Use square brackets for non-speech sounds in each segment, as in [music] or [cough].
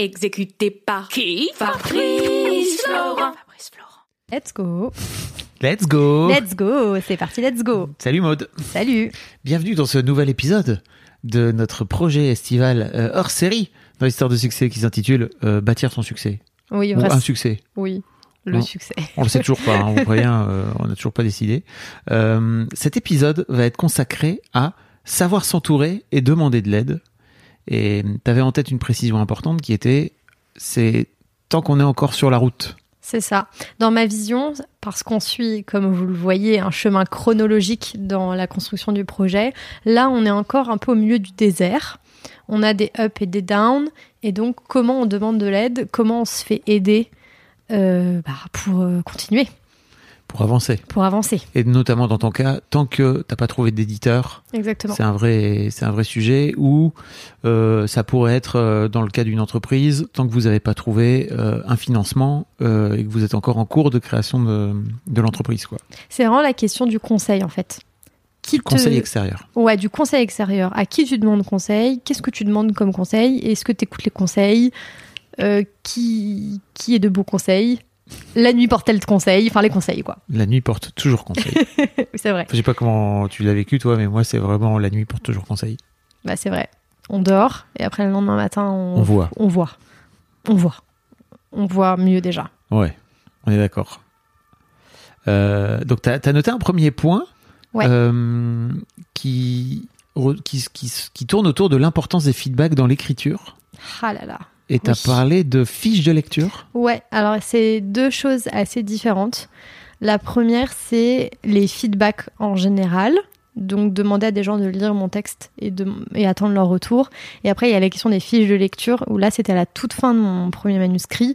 Exécuté par qui? Fabrice Florent. Fabrice Florent. Let's go. Let's go Let's go. C'est parti, let's go. Salut Maude Salut. Bienvenue dans ce nouvel épisode de notre projet estival euh, hors série dans l'histoire de succès qui s'intitule euh, Bâtir son succès. Oui, Ou vrai- un succès. Oui, le succès. On le sait toujours pas, hein, on rien, [laughs] euh, on n'a toujours pas décidé. Euh, cet épisode va être consacré à savoir s'entourer et demander de l'aide. Et tu avais en tête une précision importante qui était, c'est tant qu'on est encore sur la route. C'est ça. Dans ma vision, parce qu'on suit, comme vous le voyez, un chemin chronologique dans la construction du projet, là, on est encore un peu au milieu du désert. On a des ups et des downs. Et donc, comment on demande de l'aide? Comment on se fait aider euh, bah, pour euh, continuer, pour avancer. pour avancer Et notamment dans ton cas, tant que t'as pas trouvé d'éditeur, Exactement. c'est un vrai, c'est un vrai sujet. Ou euh, ça pourrait être euh, dans le cas d'une entreprise, tant que vous n'avez pas trouvé euh, un financement euh, et que vous êtes encore en cours de création de, de l'entreprise, quoi. C'est vraiment la question du conseil, en fait. Qui te- Conseil extérieur. Ouais, du conseil extérieur. À qui tu demandes conseil? Qu'est-ce que tu demandes comme conseil? Est-ce que tu écoutes les conseils? Qui, qui est de beaux conseils? La nuit porte-t-elle de conseils Enfin, les conseils, quoi. La nuit porte toujours conseil. [laughs] C'est vrai. Je sais pas comment tu l'as vécu toi, mais moi c'est vraiment la nuit porte toujours conseil. Bah, c'est vrai. On dort et après le lendemain matin, on, On voit. On voit. On voit. On voit mieux déjà. Ouais, on est d'accord. Euh, donc tu as, noté un premier point Ouais. euh, qui, qui, qui tourne autour de l'importance des feedbacks dans l'écriture. Ah là là. Et tu as Oui. parlé de fiches de lecture. Ouais, alors c'est deux choses assez différentes. La première, c'est les feedbacks en général. Donc demander à des gens de lire mon texte et, de, et attendre leur retour. Et après, il y a la question des fiches de lecture, où là, c'était à la toute fin de mon premier manuscrit,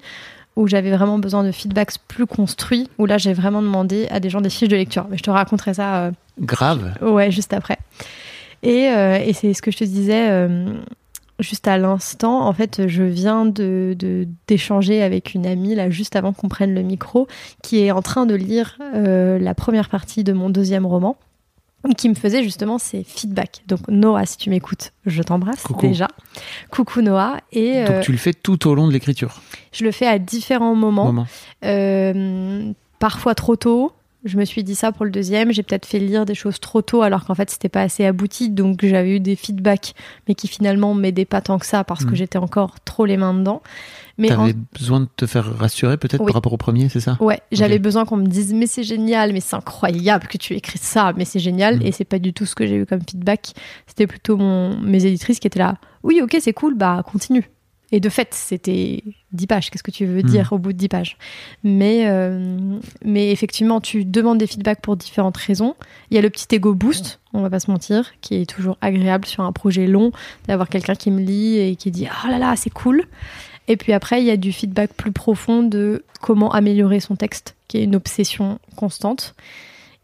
où j'avais vraiment besoin de feedbacks plus construits, où là, j'ai vraiment demandé à des gens des fiches de lecture. Mais je te raconterai ça euh, Grave. Ouais, juste après. Et, euh, et c'est ce que je te disais euh, juste à l'instant. En fait, je viens de d'échanger avec une amie, là, juste avant qu'on prenne le micro, qui est en train de lire euh, la première partie de mon deuxième roman, qui me faisait justement ses feedbacks. Donc, Noah, si tu m'écoutes, je t'embrasse déjà. Coucou Noah. Et euh, Donc tu le fais tout au long de l'écriture. je le fais à différents moments. Moment. Euh, parfois trop tôt. Je me suis dit ça pour le deuxième. J'ai peut-être fait lire des choses trop tôt alors qu'en fait c'était pas assez abouti. Donc j'avais eu des feedbacks, mais qui finalement m'aidaient pas tant que ça parce que Mm. j'étais encore trop les mains dedans. Mais en- T'avais besoin de te faire rassurer peut-être Oui. par rapport au premier, c'est ça? Ouais, j'avais besoin qu'on me dise mais c'est génial, mais c'est incroyable que tu écrit ça, mais c'est génial. Mm. Et c'est pas du tout ce que j'ai eu comme feedback. C'était plutôt mon, mes éditrices qui étaient là. Oui, ok, c'est cool, bah continue. Et de fait, c'était 10 pages. Qu'est-ce que tu veux Mm. dire au bout de 10 pages? Mais, euh, mais effectivement, tu demandes des feedbacks pour différentes raisons. Il y a le petit ego boost, on va pas se mentir, qui est toujours agréable sur un projet long, d'avoir quelqu'un qui me lit et qui dit Oh là là, c'est cool. Et puis après, il y a du feedback plus profond de comment améliorer son texte, qui est une obsession constante.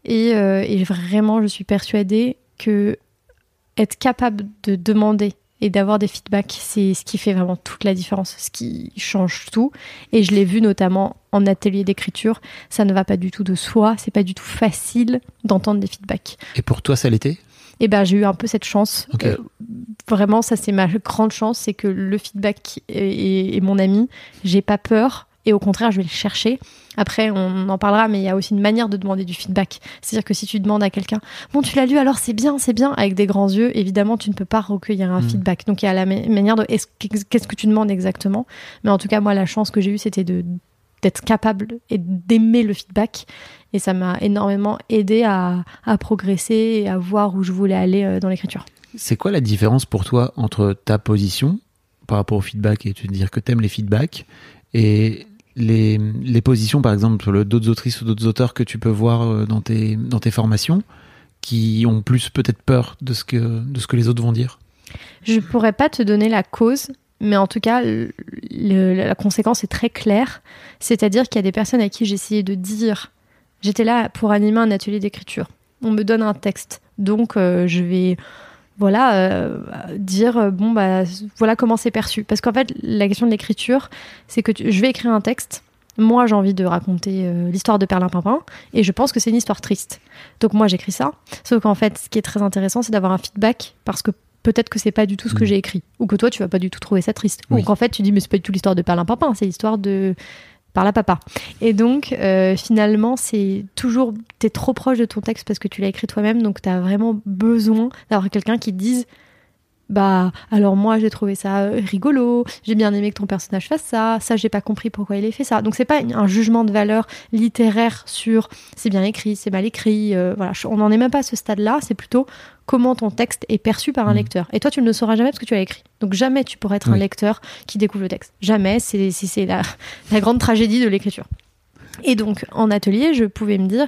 Et, euh, et vraiment, je suis persuadée que être capable de demander et d'avoir des feedbacks, c'est ce qui fait vraiment toute la différence, ce qui change tout. Et je l'ai vu notamment en atelier d'écriture, ça ne va pas du tout de soi, c'est pas du tout facile d'entendre des feedbacks. Et pour toi, ça l'était? Et ben j'ai eu un peu cette chance. Euh, vraiment, ça c'est ma grande chance, c'est que le feedback est, est mon ami. J'ai pas peur et au contraire, je vais le chercher. Après, on en parlera, mais il y a aussi une manière de demander du feedback. C'est-à-dire que si tu demandes à quelqu'un, bon, tu l'as lu, alors c'est bien, c'est bien, avec des grands yeux, évidemment, tu ne peux pas recueillir un Mm. feedback. Donc il y a la ma- manière de, est-ce- qu'est-ce que tu demandes exactement? Mais en tout cas, moi, la chance que j'ai eue, c'était de d'être capable et d'aimer le feedback. Et ça m'a énormément aidé à, à progresser et à voir où je voulais aller euh, dans l'écriture. C'est quoi la différence pour toi entre ta position par rapport au feedback et te dire que t'aimes les feedbacks et les, les positions, par exemple, d'autres autrices ou d'autres auteurs que tu peux voir euh, dans tes, dans tes formations qui ont plus peut-être peur de ce, que, de ce que les autres vont dire? Je pourrais pas te donner la cause, mais en tout cas, la conséquence est très claire. C'est-à-dire qu'il y a des personnes à qui essayé de dire j'étais là pour animer un atelier d'écriture. On me donne un texte, donc euh, je vais voilà euh, dire euh, bon bah voilà comment c'est perçu. Parce qu'en fait, la question de l'écriture, c'est que tu- je vais écrire un texte. Moi, j'ai envie de raconter euh, l'histoire de Perlin Pimpin, et je pense que c'est une histoire triste. Donc moi, j'écris ça. Sauf qu'en fait, ce qui est très intéressant, c'est d'avoir un feedback, parce que peut-être que c'est pas du tout ce que Mm. j'ai écrit, ou que toi, tu vas pas du tout trouver ça triste, Oui. ou qu'en fait, tu dis mais c'est pas du tout l'histoire de Perlin Pimpin, c'est l'histoire de Perlin Papa. Et donc, euh, finalement, c'est toujours t'es trop proche de ton texte parce que tu l'as écrit toi-même, donc t'as vraiment besoin d'avoir quelqu'un qui te dise bah alors moi j'ai trouvé ça euh, rigolo, j'ai bien aimé que ton personnage fasse ça, ça j'ai pas compris pourquoi il ait fait ça. Donc c'est pas un jugement de valeur littéraire sur c'est bien écrit, c'est mal écrit, euh, voilà, on n'en est même pas à ce stade-là, c'est plutôt comment ton texte est perçu par un Mhm. lecteur. Et toi tu ne le sauras jamais parce que tu l'as écrit. Donc jamais tu pourras être un lecteur qui découvre le texte. Jamais, c'est la, la grande tragédie de l'écriture. Et donc en atelier, je pouvais me dire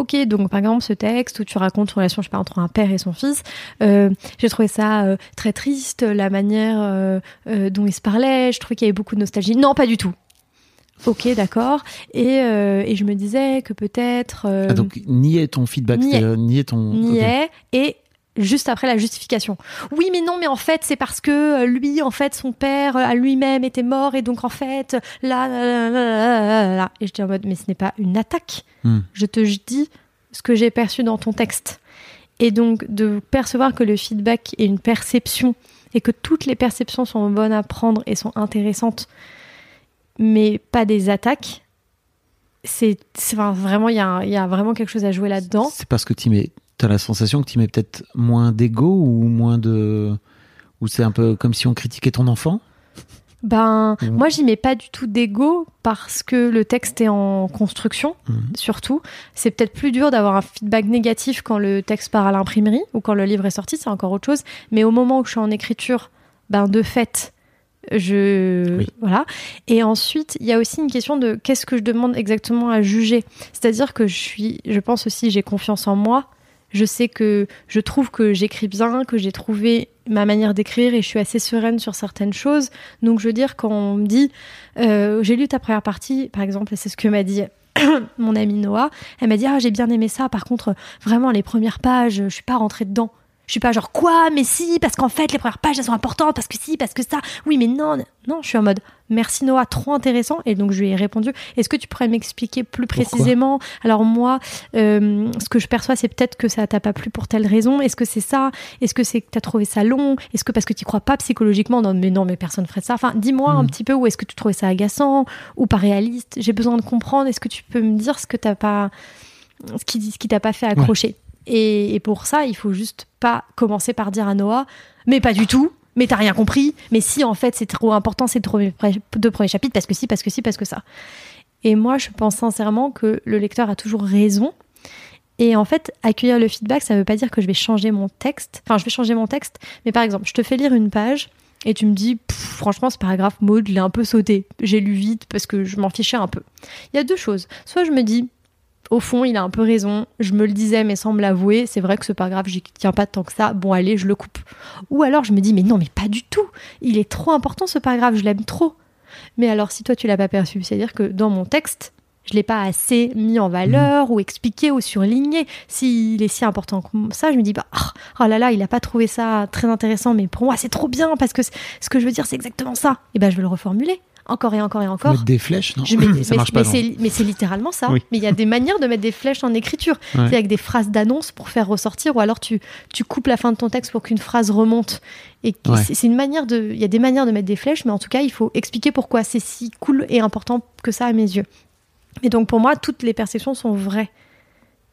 Ok, donc par exemple ce texte où tu racontes une relation, je sais pas, entre un père et son fils, euh, j'ai trouvé ça euh, très triste, la manière euh, dont ils se parlaient, je trouvais qu'il y avait beaucoup de nostalgie. Non, pas du tout. Ok, d'accord. Et, et je me disais que peut-être... Ah, donc, nier ton feedback, euh, nier ton. est et juste après la justification. Oui, mais non, mais en fait, c'est parce que euh, lui, en fait, son père euh, à lui-même était mort et donc en fait, là, là, là, là, là, là, là. et je dis en mode, mais ce n'est pas une attaque. Hmm. Je te dis ce que j'ai perçu dans ton texte. Et donc de percevoir que le feedback est une perception et que toutes les perceptions sont bonnes à prendre et sont intéressantes, mais pas des attaques. C'est enfin, vraiment, il y, a un- il y a vraiment quelque chose à jouer là-dedans. C'est parce que tu mets. T'as la sensation que tu mets peut-être moins d'ego ou moins de. Ou c'est un peu comme si on critiquait ton enfant? Ben, Mhm. moi, j'y mets pas du tout d'ego parce que le texte est en construction, Mhm. surtout. C'est peut-être plus dur d'avoir un feedback négatif quand le texte part à l'imprimerie ou quand le livre est sorti, c'est encore autre chose. Mais au moment où je suis en écriture, ben, de fait, je. Oui. Voilà. Et ensuite, il y a aussi une question de qu'est-ce que je demande exactement à juger? C'est-à-dire que je suis, je pense aussi, j'ai confiance en moi. Je sais que je trouve que j'écris bien, que j'ai trouvé ma manière d'écrire et je suis assez sereine sur certaines choses. Donc, je veux dire, quand on me dit, euh, j'ai lu ta première partie, par exemple, c'est ce que m'a dit [coughs] mon amie Noah, elle m'a dit, ah, j'ai bien aimé ça. Par contre, vraiment, les premières pages, je suis pas rentrée dedans. Je suis pas genre, quoi, mais si, parce qu'en fait, les premières pages, elles sont importantes, parce que si, parce que ça. Oui, mais non, non, je suis en mode, merci Noah, trop intéressant. Et donc, je lui ai répondu, est-ce que tu pourrais m'expliquer plus Pourquoi précisément? Alors, moi, euh, ce que je perçois, c'est peut-être que ça t'a pas plu pour telle raison. Est-ce que c'est ça? Est-ce que c'est que t'as trouvé ça long? Est-ce que parce que tu crois pas psychologiquement? Non, mais non, mais personne ferait ça. Enfin, dis-moi un Mhm. petit peu où est-ce que tu trouvais ça agaçant ou pas réaliste? J'ai besoin de comprendre. Est-ce que tu peux me dire ce que t'as pas, ce qui, ce qui t'a pas fait accrocher? Et, pour ça, il faut juste pas commencer par dire à Noah, mais pas du tout. Mais t'as rien compris. Mais si, en fait, c'est trop important, c'est trop deux premiers chapitres, parce que si, parce que si, parce que ça. Et moi, je pense sincèrement que le lecteur a toujours raison. Et en fait, accueillir le feedback, ça veut pas dire que je vais changer mon texte. Enfin, je vais changer mon texte, mais par exemple, je te fais lire une page et tu me dis, franchement, ce paragraphe, Maud, je l'ai un peu sauté. J'ai lu vite parce que je m'en fichais un peu. Il y a deux choses. Soit je me dis, au fond, il a un peu raison. Je me le disais, mais sans me l'avouer. C'est vrai que ce paragraphe, j'y tiens pas tant que ça. Bon, allez, je le coupe. Ou alors je me dis, mais non, mais pas du tout. Il est trop important ce paragraphe, je l'aime trop. Mais alors, si toi tu l'as pas perçu, c'est-à-dire que dans mon texte, je l'ai pas assez mis en valeur ou expliqué ou surligné. S'il est si important comme ça, je me dis, bah, ah, oh là là, il a pas trouvé ça très intéressant, mais pour moi, c'est trop bien parce que ce que je veux dire, c'est exactement ça. Et ben, je vais le reformuler encore et encore et encore. Mettre des flèches Non, Je mets- [clears throat] ça mais, marche pas. mais c'est, littéralement ça. Oui. Mais il y a des manières de mettre des flèches en écriture. Ouais. C'est avec des phrases d'annonce pour faire ressortir, ou alors tu, tu coupes la fin de ton texte pour qu'une phrase remonte. Et Ouais. c'est, c'est une manière de. Il y a des manières de mettre des flèches, mais en tout cas, il faut expliquer pourquoi c'est si cool et important que ça à mes yeux. Et donc pour moi, toutes les perceptions sont vraies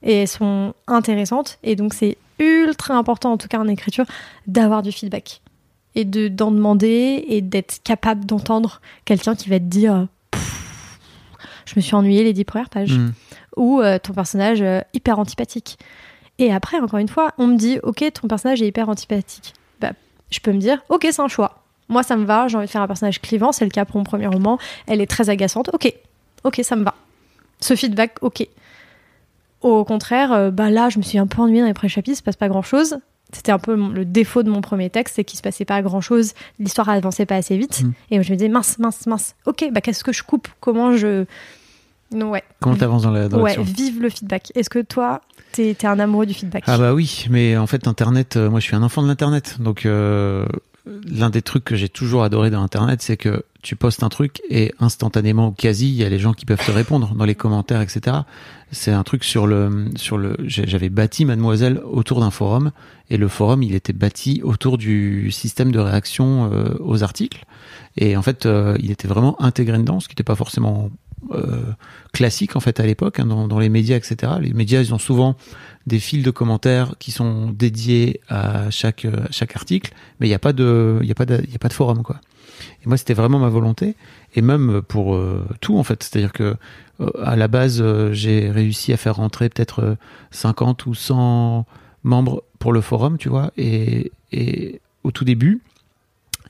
et elles sont intéressantes. Et donc c'est ultra important, en tout cas en écriture, d'avoir du feedback et de d'en demander et d'être capable d'entendre quelqu'un qui va te dire Pff, je me suis ennuyée les dix premières pages. Mm. ou euh, ton personnage euh, hyper antipathique. Et après encore une fois on me dit ok ton personnage est hyper antipathique. Bah, je peux me dire ok c'est un choix. Moi ça me va j'ai envie de faire un personnage clivant c'est le cas pour mon premier roman. Elle est très agaçante ok. Ok ça me va. Ce feedback ok. Au contraire euh, bah là je me suis un peu ennuyée dans les premiers chapitres il se passe pas grand chose c'était un peu le défaut de mon premier texte, c'est qu'il se passait pas grand chose, l'histoire avançait pas assez vite. Mm. Et je me disais, mince, mince, mince, ok, bah qu'est-ce que je coupe? Comment je. Non, ouais. Comment t'avances dans la dans Ouais, vive le feedback. Est-ce que toi, t'es es un amoureux du feedback? Ah bah oui, mais en fait Internet, euh, moi je suis un enfant de l'Internet, donc euh, l'un des trucs que j'ai toujours adoré dans Internet, c'est que tu postes un truc et instantanément, ou quasi, il y a les gens qui peuvent te répondre dans les commentaires, etc. C'est un truc sur le sur le. J'avais bâti Mademoiselle autour d'un forum et le forum il était bâti autour du système de réaction euh, aux articles et en fait euh, il était vraiment intégré dedans, ce qui n'était pas forcément euh, classique en fait à l'époque hein, dans, dans les médias, etc. Les médias ils ont souvent des fils de commentaires qui sont dédiés à chaque euh, à chaque article, mais il n'y a pas de il y a pas de a pas de forum quoi. Et moi c'était vraiment ma volonté et même pour euh, tout en fait, c'est-à-dire que euh, à la base j'ai réussi à faire rentrer peut-être euh, 50 ou 100 membres pour le forum, tu vois, et et au tout début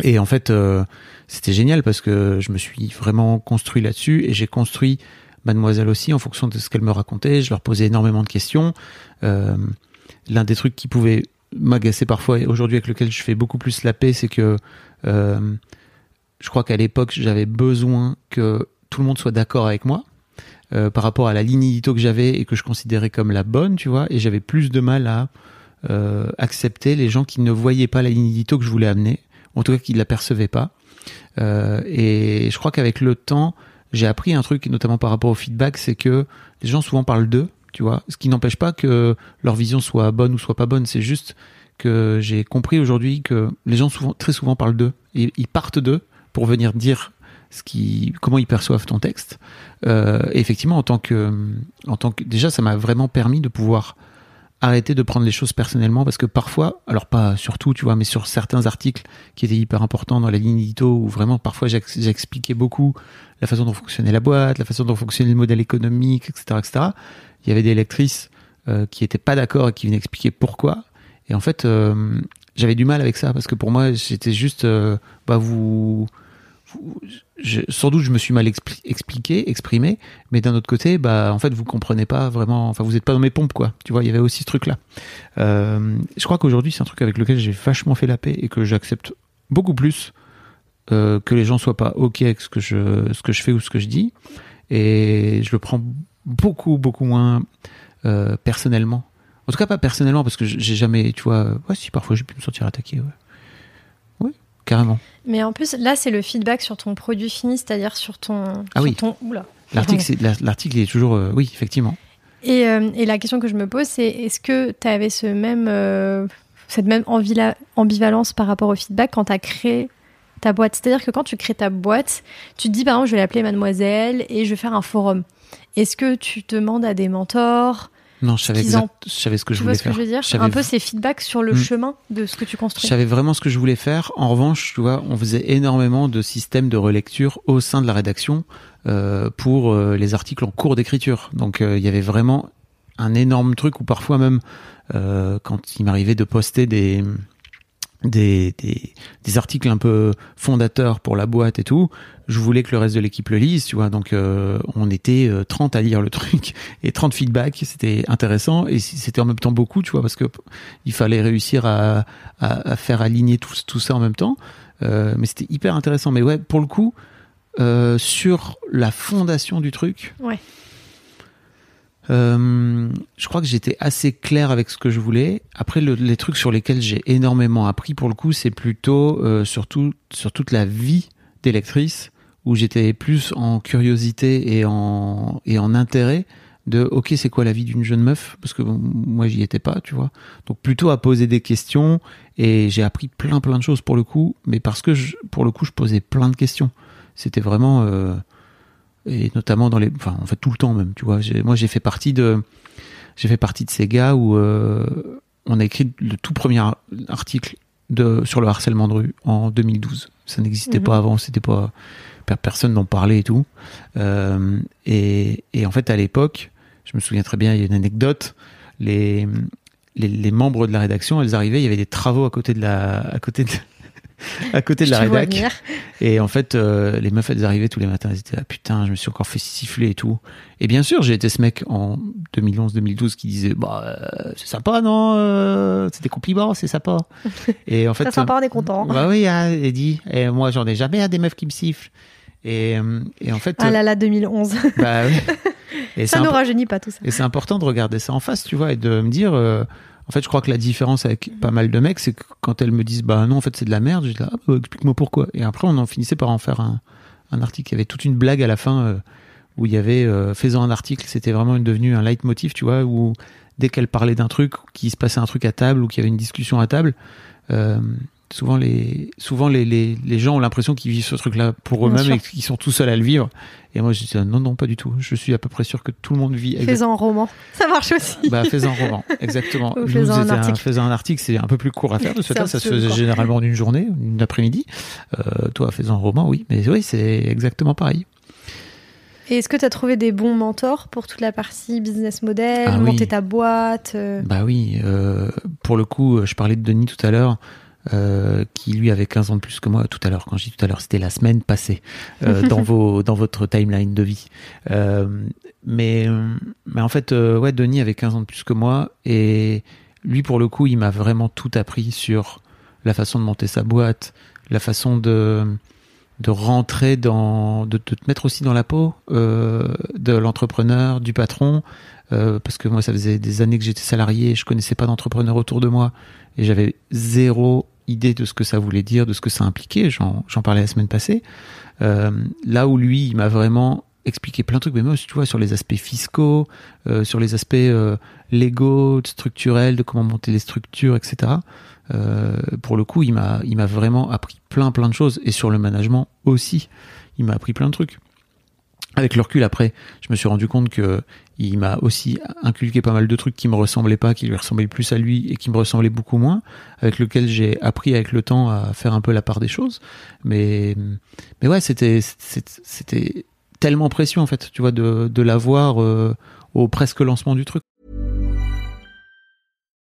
et en fait euh, c'était génial parce que je me suis vraiment construit là-dessus et j'ai construit Mademoiselle aussi en fonction de ce qu'elle me racontait. Je leur posais énormément de questions. Euh, L'un des trucs qui pouvait m'agacer parfois et aujourd'hui avec lequel je fais beaucoup plus la paix, c'est que euh, je crois qu'à l'époque j'avais besoin que tout le monde soit d'accord avec moi par rapport à la ligne édito que j'avais et que je considérais comme la bonne, tu vois, et j'avais plus de mal à accepter les gens qui ne voyaient pas la ligne édito que je voulais amener, en tout cas qui ne la percevaient pas. Euh, et je crois qu'avec le temps, j'ai appris un truc, notamment par rapport au feedback, c'est que les gens souvent parlent d'eux, tu vois, ce qui n'empêche pas que leur vision soit bonne ou soit pas bonne, c'est juste que j'ai compris aujourd'hui que les gens souvent, très souvent parlent d'eux, et ils partent d'eux pour venir dire ce qui, comment ils perçoivent ton texte. Euh, et effectivement, en tant que, en tant que, déjà, ça m'a vraiment permis de pouvoir arrêter de prendre les choses personnellement parce que parfois, alors pas sur tout, tu vois, mais sur certains articles qui étaient hyper importants dans la ligne édito où vraiment parfois j'ex- j'expliquais beaucoup la façon dont fonctionnait la boîte, la façon dont fonctionnait le modèle économique, etc., etc. Il y avait des lectrices euh, qui étaient pas d'accord et qui venaient expliquer pourquoi. Et en fait, euh, j'avais du mal avec ça parce que pour moi, j'étais juste, euh, bah vous- sans doute je me suis mal expli- expliqué, exprimé, mais d'un autre côté, bah en fait vous comprenez pas vraiment, enfin vous êtes pas dans mes pompes quoi. Tu vois, il y avait aussi ce truc là. Euh, je crois qu'aujourd'hui c'est un truc avec lequel j'ai vachement fait la paix et que j'accepte beaucoup plus euh, que les gens soient pas ok avec ce que je ce que je fais ou ce que je dis et je le prends beaucoup beaucoup moins euh, personnellement. En tout cas pas personnellement parce que j'ai jamais, tu vois, si parfois j'ai pu me sentir attaqué, carrément. Mais en plus, là, c'est le feedback sur ton produit fini, c'est-à-dire sur ton. Ah sur oui. ton-. L'article est toujours, euh, oui effectivement. Et, euh, et la question que je me pose, c'est est-ce que tu avais ce même, euh, cette même ambivalence par rapport au feedback quand tu as créé ta boîte? C'est-à-dire que quand tu crées ta boîte, tu te dis, par exemple, je vais l'appeler Mademoiselle et je vais faire un forum. Est-ce que tu demandes à des mentors Non, je savais, qu'ils exact- en- je savais ce que je Tu voulais vois ce que je veux dire Je savais Un peu ces feedbacks sur le Mm. chemin de ce que tu Je construis. savais vraiment ce que je voulais faire. En revanche, tu vois, on faisait énormément de systèmes de relecture au sein de la rédaction euh, pour euh, les articles en cours d'écriture. Donc, euh, il y avait vraiment un énorme truc où parfois même, euh, quand il m'arrivait de poster des, des, des, des articles un peu fondateurs pour la boîte et tout, je voulais que le reste de l'équipe le lise, tu vois. Donc, euh, on était euh, 30 à lire le truc [laughs] et 30 feedbacks. C'était intéressant et c'était en même temps beaucoup, tu vois, parce que il fallait réussir à, à, à faire aligner tout, tout ça en même temps. Euh, mais c'était hyper intéressant. Mais ouais, pour le coup, euh, sur la fondation du truc, Ouais. Euh, je crois que j'étais assez clair avec ce que je voulais. Après, le- les trucs sur lesquels j'ai énormément appris, pour le coup, c'est plutôt euh, sur toute la vie des lectrices, où j'étais plus en curiosité et en, et en intérêt de ok c'est quoi la vie d'une jeune meuf? Parce que moi j'y étais pas tu vois. Donc plutôt à poser des questions et j'ai appris plein plein de choses pour le coup. Mais parce que pour le coup je posais plein de questions. C'était vraiment euh, et notamment dans les enfin en fait tout le temps même tu vois. Moi j'ai fait partie de j'ai fait partie de ces gars où euh, on a écrit le tout premier ar- article de sur le harcèlement de rue en 2012 ça n'existait Mhm. pas avant c'était pas per- personne n'en parlait et tout. Euh, et, et en fait à l'époque je me souviens très bien il y a une anecdote. Les les, les membres de la rédaction elles arrivaient il y avait des travaux à côté de la à côté de à côté de la rédac. Et en fait, euh, les meufs, elles arrivaient tous les matins, elles étaient là, putain, je me suis encore fait siffler et tout. Et bien sûr, j'ai été ce mec en 2011-2012 qui disait, bah, euh, c'est sympa, non euh, C'est des compliments, c'est sympa. [laughs] Et en fait, C'est sympa, on est content. bah oui, hein, elle dit, et moi, j'en ai jamais un des meufs qui me sifflent. Et, euh, et en fait, Ah là là, 2011. [laughs] bah oui. Et ça impo- rajeunit pas tout ça. et c'est important de regarder ça en face, tu vois, et de me dire. En fait, je crois que la différence avec pas mal de mecs, c'est que quand elles me disent, bah non, en fait, c'est de la merde, je dis, ah, bah, explique-moi pourquoi. Et après, on en finissait par en faire un, un article. Il y avait toute une blague à la fin euh, où il y avait, euh, faisant un article, c'était vraiment devenu un leitmotiv, tu vois, où dès qu'elle parlait d'un truc, qu'il se passait un truc à table ou qu'il y avait une discussion à table, euh, souvent les souvent les, les, les gens ont l'impression qu'ils vivent ce truc-là pour Bien eux-mêmes et qu'ils sont tout seuls à le vivre. Et moi, je dis non, non, pas du tout. Je suis à peu près sûr que tout le monde vit exactement Faisant un roman. Ça marche aussi. bah, fais-en un roman, exactement. [laughs] Fais-en un article. Fais-en un article, c'est un peu plus court à faire de ce. Ça se faisait généralement en une journée, une après-midi. Euh, toi, fais-en un roman, oui. Mais oui, c'est exactement pareil. Et est-ce que tu as trouvé des bons mentors pour toute la partie business model, Ah oui. monter ta boîte euh, Bah oui, euh, pour le coup, je parlais de Denis tout à l'heure. Euh, qui lui avait 15 ans de plus que moi tout à l'heure. Quand je dis tout à l'heure, c'était la semaine passée euh, [laughs] dans vos dans votre timeline de vie. Euh, mais mais en fait, ouais, Denis avait 15 ans de plus que moi et lui pour le coup, il m'a vraiment tout appris sur la façon de monter sa boîte, la façon de de rentrer dans de, de te mettre aussi dans la peau euh, de l'entrepreneur, du patron, euh, parce que moi ça faisait des années que j'étais salarié, je connaissais pas d'entrepreneur autour de moi et j'avais zéro idée de ce que ça voulait dire, de ce que ça impliquait. J'en parlais la semaine passée. Euh, là où lui, il m'a vraiment expliqué plein de trucs, mais moi, tu vois, sur les aspects fiscaux, euh, sur les aspects euh, légaux, structurels, de comment monter les structures, etc. Pour le coup, il m'a vraiment appris plein, plein de choses, et sur le management aussi, il m'a appris plein de trucs. Avec le recul, après, je me suis rendu compte que il m'a aussi inculqué pas mal de trucs qui me ressemblaient pas, qui lui ressemblaient plus à lui et qui me ressemblaient beaucoup moins, avec lequel j'ai appris avec le temps à faire un peu la part des choses. Mais, mais ouais, c'était, c'était, tellement précieux en fait, tu vois, de, de l'avoir euh, au presque lancement du truc.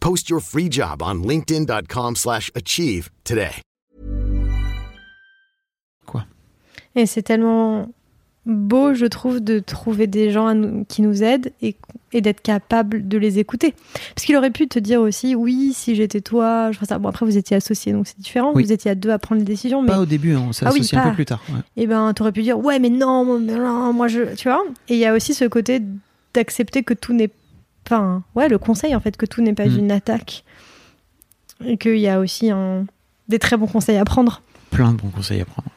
Post your free job on linkedin.com/achieve slash achieve today. Et c'est tellement beau, je trouve, de trouver des gens nous- qui nous aident et, et d'être capable de les écouter. Parce qu'il aurait pu te dire aussi, oui, si j'étais toi, je ferais ça. Bon, après, vous étiez associés, donc c'est différent. Oui. Vous étiez à deux à prendre les décisions. Mais Pas au début, hein, on s'est Ah oui, un pas. peu plus tard. ouais. eh ben, t'aurais pu dire, ouais, mais non, non, moi, je. Tu vois Et il y a aussi ce côté d'accepter que tout n'est. Enfin, ouais, le conseil, en fait, que tout n'est pas Mm. une attaque. Et qu'il y a aussi un... des très bons conseils à prendre. Plein de bons conseils à prendre.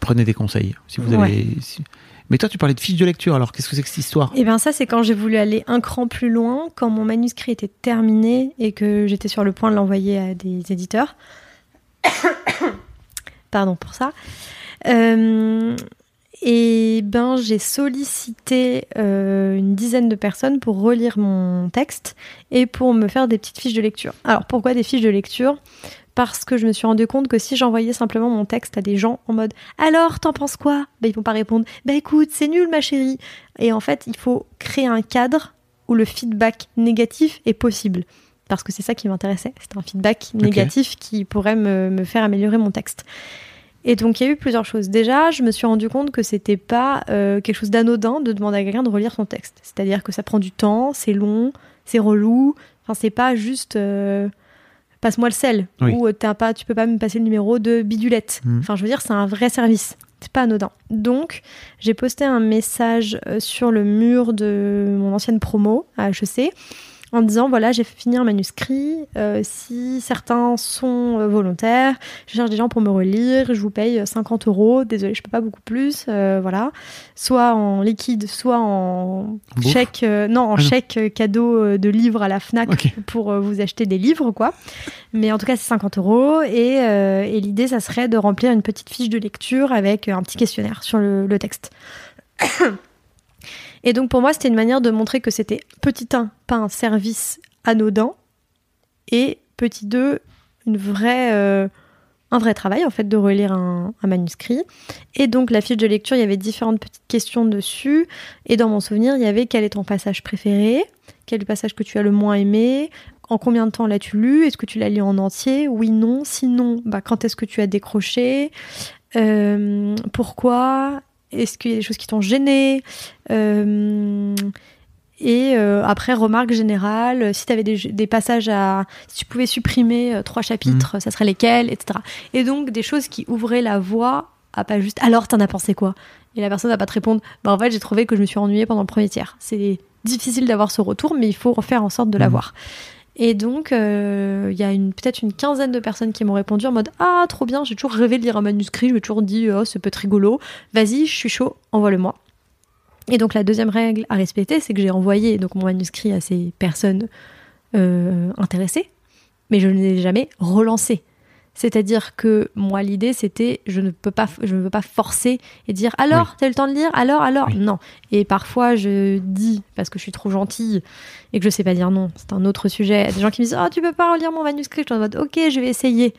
Prenez des conseils. Si vous Ouais. avez. si- Mais toi, tu parlais de fiches de lecture. Alors, qu'est-ce que c'est que cette histoire? Et bien ça, c'est quand j'ai voulu aller un cran plus loin, quand mon manuscrit était terminé et que j'étais sur le point de l'envoyer à des éditeurs. [coughs] Pardon pour ça. Euh, et ben j'ai sollicité euh, une dizaine de personnes pour relire mon texte et pour me faire des petites fiches de lecture. Alors pourquoi des fiches de lecture? Parce que je me suis rendu compte que si j'envoyais simplement mon texte à des gens en mode alors t'en penses quoi? Ben ils vont pas répondre. Ben écoute c'est nul ma chérie. Et en fait il faut créer un cadre où le feedback négatif est possible. Parce que c'est ça qui m'intéressait. C'était un feedback négatif qui pourrait me, me faire améliorer mon texte. Et donc il y a eu plusieurs choses. Déjà, je me suis rendu compte que c'était pas euh, quelque chose d'anodin de demander à quelqu'un de relire son texte. C'est-à-dire que ça prend du temps, c'est long, c'est relou. Enfin, c'est pas juste euh, passe-moi le sel Oui. ou euh, t'as pas, tu peux pas me passer le numéro de bidulette. Mhm. Enfin, je veux dire, c'est un vrai service. C'est pas anodin. Donc, j'ai posté un message sur le mur de mon ancienne promo à HEC en disant voilà, j'ai fini un manuscrit. euh, si certains sont euh, volontaires, je cherche des gens pour me relire. Je vous paye 50 euros. Désolée, je peux pas beaucoup plus. euh, voilà. Soit en liquide, soit en bouffe chèque. euh, non, en Ah chèque euh, cadeau euh, de livres à la Fnac pour euh, vous acheter des livres, quoi. Mais en tout cas, c'est 50 euros. Et, euh, et l'idée, ça serait de remplir une petite fiche de lecture avec un petit questionnaire sur le, le texte. Et donc pour moi, c'était une manière de montrer que c'était petit 1, pas un service anodin, et petit 2, une euh, un vrai travail en fait de relire un, un manuscrit. Et donc la fiche de lecture, il y avait différentes petites questions dessus. Et dans mon souvenir, il y avait quel est ton passage préféré, quel est le passage que tu as le moins aimé, en combien de temps l'as-tu lu? Est-ce que tu l'as lu en entier? Oui, non. Sinon, bah, quand est-ce que tu as décroché? Euh, Pourquoi? Est-ce qu'il y a des choses qui t'ont gêné Euh, Et euh, après, remarque générale, si tu avais des, des passages à... Si tu pouvais supprimer euh, trois chapitres, ça serait lesquels, etc. Et donc, des choses qui ouvraient la voie à pas juste... Alors, t'en as pensé quoi? Et la personne va pas te répondre, bah en fait, j'ai trouvé que je me suis ennuyée pendant le premier tiers. C'est difficile d'avoir ce retour, mais il faut faire en sorte de l'avoir. Et donc, euh, il y a peut-être une quinzaine de personnes qui m'ont répondu en mode Ah, trop bien, j'ai toujours rêvé de lire un manuscrit, je me toujours dit Oh, c'est peut être rigolo, vas-y, je suis chaud, envoie-le-moi. Et donc, la deuxième règle à respecter, c'est que j'ai envoyé donc, mon manuscrit à ces personnes euh, intéressées, mais je ne l'ai jamais relancé. C'est-à-dire que moi, l'idée, c'était je ne peux pas, je ne veux pas forcer et dire alors, t'as eu le temps de lire Alors, alors Oui. Non. Et parfois, je dis, parce que je suis trop gentille et que je sais pas dire non, c'est un autre sujet. Il y a des gens qui me disent Oh, tu peux pas relire mon manuscrit Je suis en mode Ok, je vais essayer.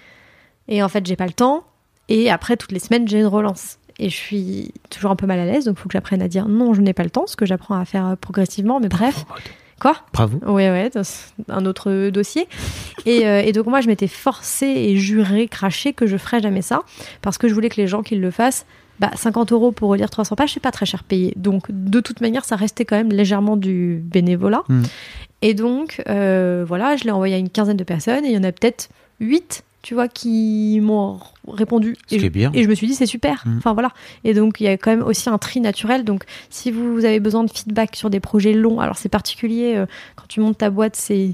Et en fait, j'ai pas le temps. Et après, toutes les semaines, j'ai une relance. Et je suis toujours un peu mal à l'aise, donc il faut que j'apprenne à dire non, je n'ai pas le temps, ce que j'apprends à faire euh, progressivement. Mais bref. Quoi Bravo. Ouais, ouais, un autre dossier. Et, euh, et donc, moi, je m'étais forcée et jurée, crachée que je ferais jamais ça, parce que je voulais que les gens qui le fassent, bah, 50 euros pour relire 300 pages, c'est pas très cher payé. Donc, de toute manière, ça restait quand même légèrement du bénévolat. Mm. Et donc, euh, voilà, je l'ai envoyé à une quinzaine de personnes, et il y en a peut-être 8, tu vois, qui m'ont répondu. Ce et, qui je- est bien. et je me suis dit, c'est super. Mm. Enfin, voilà. Et donc, il y a quand même aussi un tri naturel. Donc, si vous avez besoin de feedback sur des projets longs, alors c'est particulier, euh, quand tu montes ta boîte, c'est.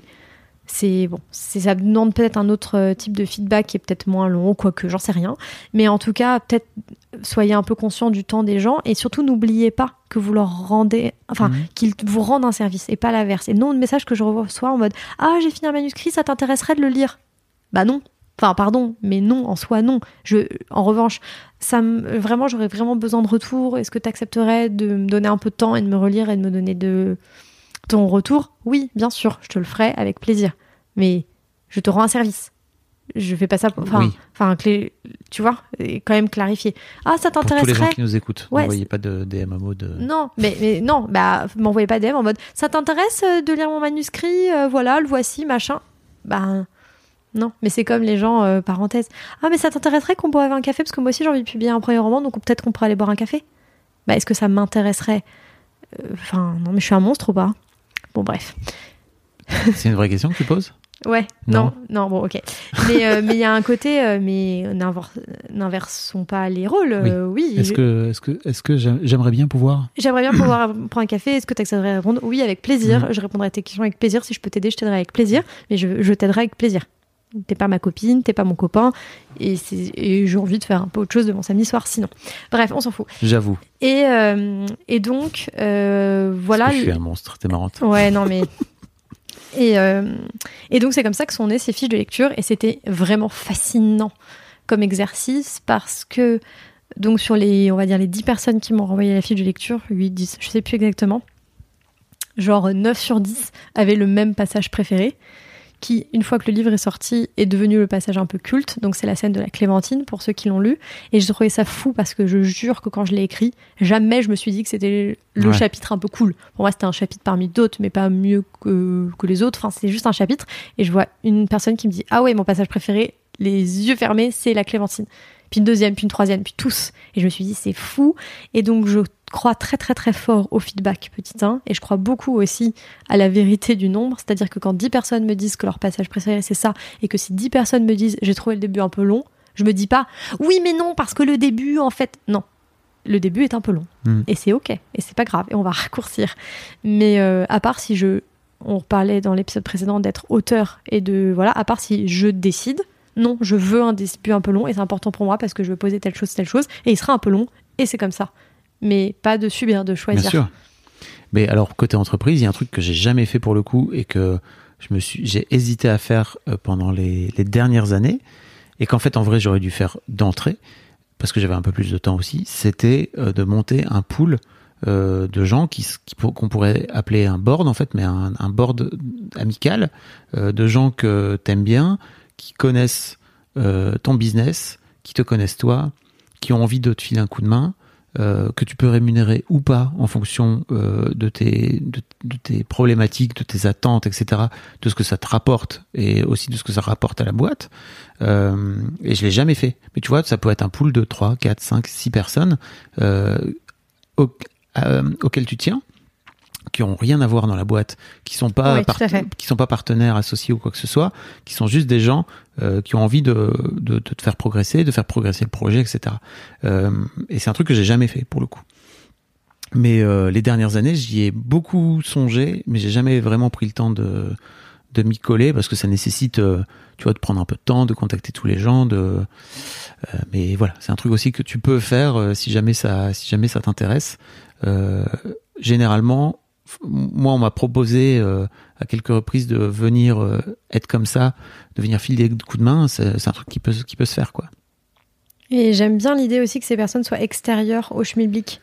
C'est bon, c'est ça demande peut-être un autre euh, type de feedback qui est peut-être moins long, quoique j'en sais rien. Mais en tout cas, peut-être soyez un peu conscient du temps des gens et surtout n'oubliez pas que vous leur rendez, enfin, Mhm. qu'ils vous rendent un service et pas l'inverse. Et non, le message que je reçois en mode Ah, j'ai fini un manuscrit, ça t'intéresserait de le lire? Bah non. Enfin, pardon, mais non, en soi, non. Je, en revanche, ça me, vraiment, j'aurais vraiment besoin de retour. Est-ce que tu accepterais de me donner un peu de temps et de me relire et de me donner de ton retour? Oui, bien sûr, je te le ferai avec plaisir. Mais je te rends un service. Je fais pas ça pour. Enfin, tu vois, et quand même clarifier. Ah, ça Pour tous les gens t'intéresserait? qui nous écoutent, Ouais, n'envoyez pas de DM à mode. non, mais, mais non, bah m'envoyez pas DM en mode ça t'intéresse euh, de lire mon manuscrit Euh, Voilà, le voici, machin? Bah non, mais c'est comme les gens, euh, parenthèse. Ah, mais ça t'intéresserait qu'on boive un café? Parce que moi aussi j'ai envie de publier un premier roman, donc peut-être qu'on pourrait aller boire un café Bah est-ce que ça m'intéresserait? Euh, Enfin, non, mais je suis un monstre ou pas? Bon, bref. [laughs] C'est une vraie question que tu poses? Ouais, non, non, bon, ok. Mais euh, mais il y a un côté, euh, mais n'inversons pas les rôles. euh, oui, Est-ce je- que, est-ce que, est-ce que j'aim- j'aimerais bien pouvoir? J'aimerais bien pouvoir [clears throat] prendre un café. Est-ce que tu accepterais à répondre? Oui, avec plaisir. Mhm. Je répondrai à tes questions avec plaisir. Si je peux t'aider, je t'aiderai avec plaisir. Mais je, je t'aiderai avec plaisir. T'es pas ma copine, t'es pas mon copain. Et, j'ai envie de faire un peu autre chose de mon samedi soir sinon. Bref, on s'en fout. J'avoue. Et, euh, et donc, euh, voilà. Parce que je suis un monstre, t'es marrante. Ouais, non, mais. [laughs] Et, euh, et donc, c'est comme ça que sont nées ces fiches de lecture. Et c'était vraiment fascinant comme exercice parce que, donc, sur les, on va dire, les 10 personnes qui m'ont renvoyé la fiche de lecture, 8, 10, je sais plus exactement, genre 9 sur 10 avaient le même passage préféré qui, une fois que le livre est sorti, est devenu le passage un peu culte. Donc c'est la scène de la Clémentine, pour ceux qui l'ont lu. Et j'ai trouvé ça fou parce que je jure que quand je l'ai écrit, jamais je me suis dit que c'était le Ouais. chapitre un peu cool. Pour moi, c'était un chapitre parmi d'autres, mais pas mieux que, que les autres. Enfin, c'est juste un chapitre. Et je vois une personne qui me dit Ah ouais, mon passage préféré, les yeux fermés, c'est la Clémentine. Puis une deuxième, puis une troisième, puis tous. Et je me suis dit C'est fou. Et donc, je crois très très très fort au feedback petit 1 et je crois beaucoup aussi à la vérité du nombre, c'est-à-dire que quand 10 personnes me disent que leur passage préféré c'est ça et que si 10 personnes me disent j'ai trouvé le début un peu long, je me dis pas oui mais non parce que le début en fait non. Le début est un peu long Mm. et c'est OK et c'est pas grave et on va [laughs] raccourcir. Mais euh, à part si je on parlait dans l'épisode précédent d'être auteur et de voilà, à part si je décide non, je veux un début un peu long et c'est important pour moi parce que je veux poser telle chose telle chose et il sera un peu long et c'est comme ça mais pas de subir, de Bien choisir. sûr. Mais alors, côté entreprise, il y a un truc que j'ai jamais fait pour le coup et que je me suis, j'ai hésité à faire euh, pendant les, dernières années et qu'en fait, en vrai, j'aurais dû faire d'entrée parce que j'avais un peu plus de temps aussi. C'était euh, de monter un pool euh, de gens qu'on pourrait appeler un board en fait, mais un, board amical de gens que t'aimes bien, qui connaissent euh, ton business, qui te connaissent toi, qui ont envie de te filer un coup de main, euh, que tu peux rémunérer ou pas en fonction euh, de, tes, problématiques, de tes attentes, etc., de ce que ça te rapporte et aussi de ce que ça rapporte à la boîte. Et je l'ai jamais fait. Mais tu vois, ça peut être un pool de 3, 4, 5, 6 personnes au, auxquelles tu tiens qui ont rien à voir dans la boîte, qui sont pas Oui, qui sont pas partenaires associés ou quoi que ce soit, qui sont juste des gens euh, qui ont envie de, de, de te faire progresser, de faire progresser le projet, etc. Euh, et c'est un truc que j'ai jamais fait pour le coup. Mais euh, les dernières années, j'y ai beaucoup songé, mais j'ai jamais vraiment pris le temps de de m'y coller parce que ça nécessite, euh, tu vois, de prendre un peu de temps, de contacter tous les gens, de. euh, mais voilà, c'est un truc aussi que tu peux faire euh, si jamais ça, si jamais ça t'intéresse. Euh, généralement, moi, on m'a proposé euh, à quelques reprises de venir euh, être comme ça, de venir filer des coups de main. C'est un truc qui peut, qui peut se faire, quoi. Et j'aime bien l'idée aussi que ces personnes soient extérieures au schmilblick.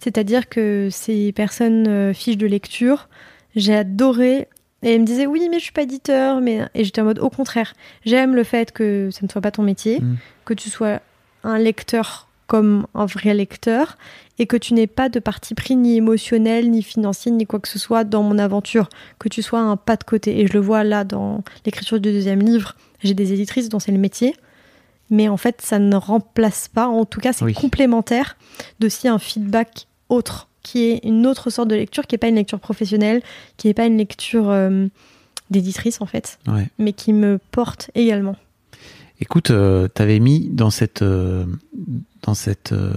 C'est-à-dire que ces personnes euh, fiches de lecture, j'ai adoré. Et elle me disait oui, mais je suis pas éditeur. Mais... Et j'étais en mode au contraire. J'aime le fait que ça ne soit pas ton métier, Mm. que tu sois un lecteur comme un vrai lecteur et que tu n'aies pas de parti pris ni émotionnel, ni financier, ni quoi que ce soit dans mon aventure. Que tu sois un pas de côté. Et je le vois là dans l'écriture du deuxième livre. J'ai des éditrices dont c'est le métier mais en fait, ça ne remplace pas. En tout cas, c'est Oui. complémentaire d'aussi un feedback autre, qui est une autre sorte de lecture, qui n'est pas une lecture professionnelle, qui n'est pas une lecture euh, d'éditrice en fait, Ouais. mais qui me porte également. Écoute, euh, t'avais mis dans cette euh, dans cette euh,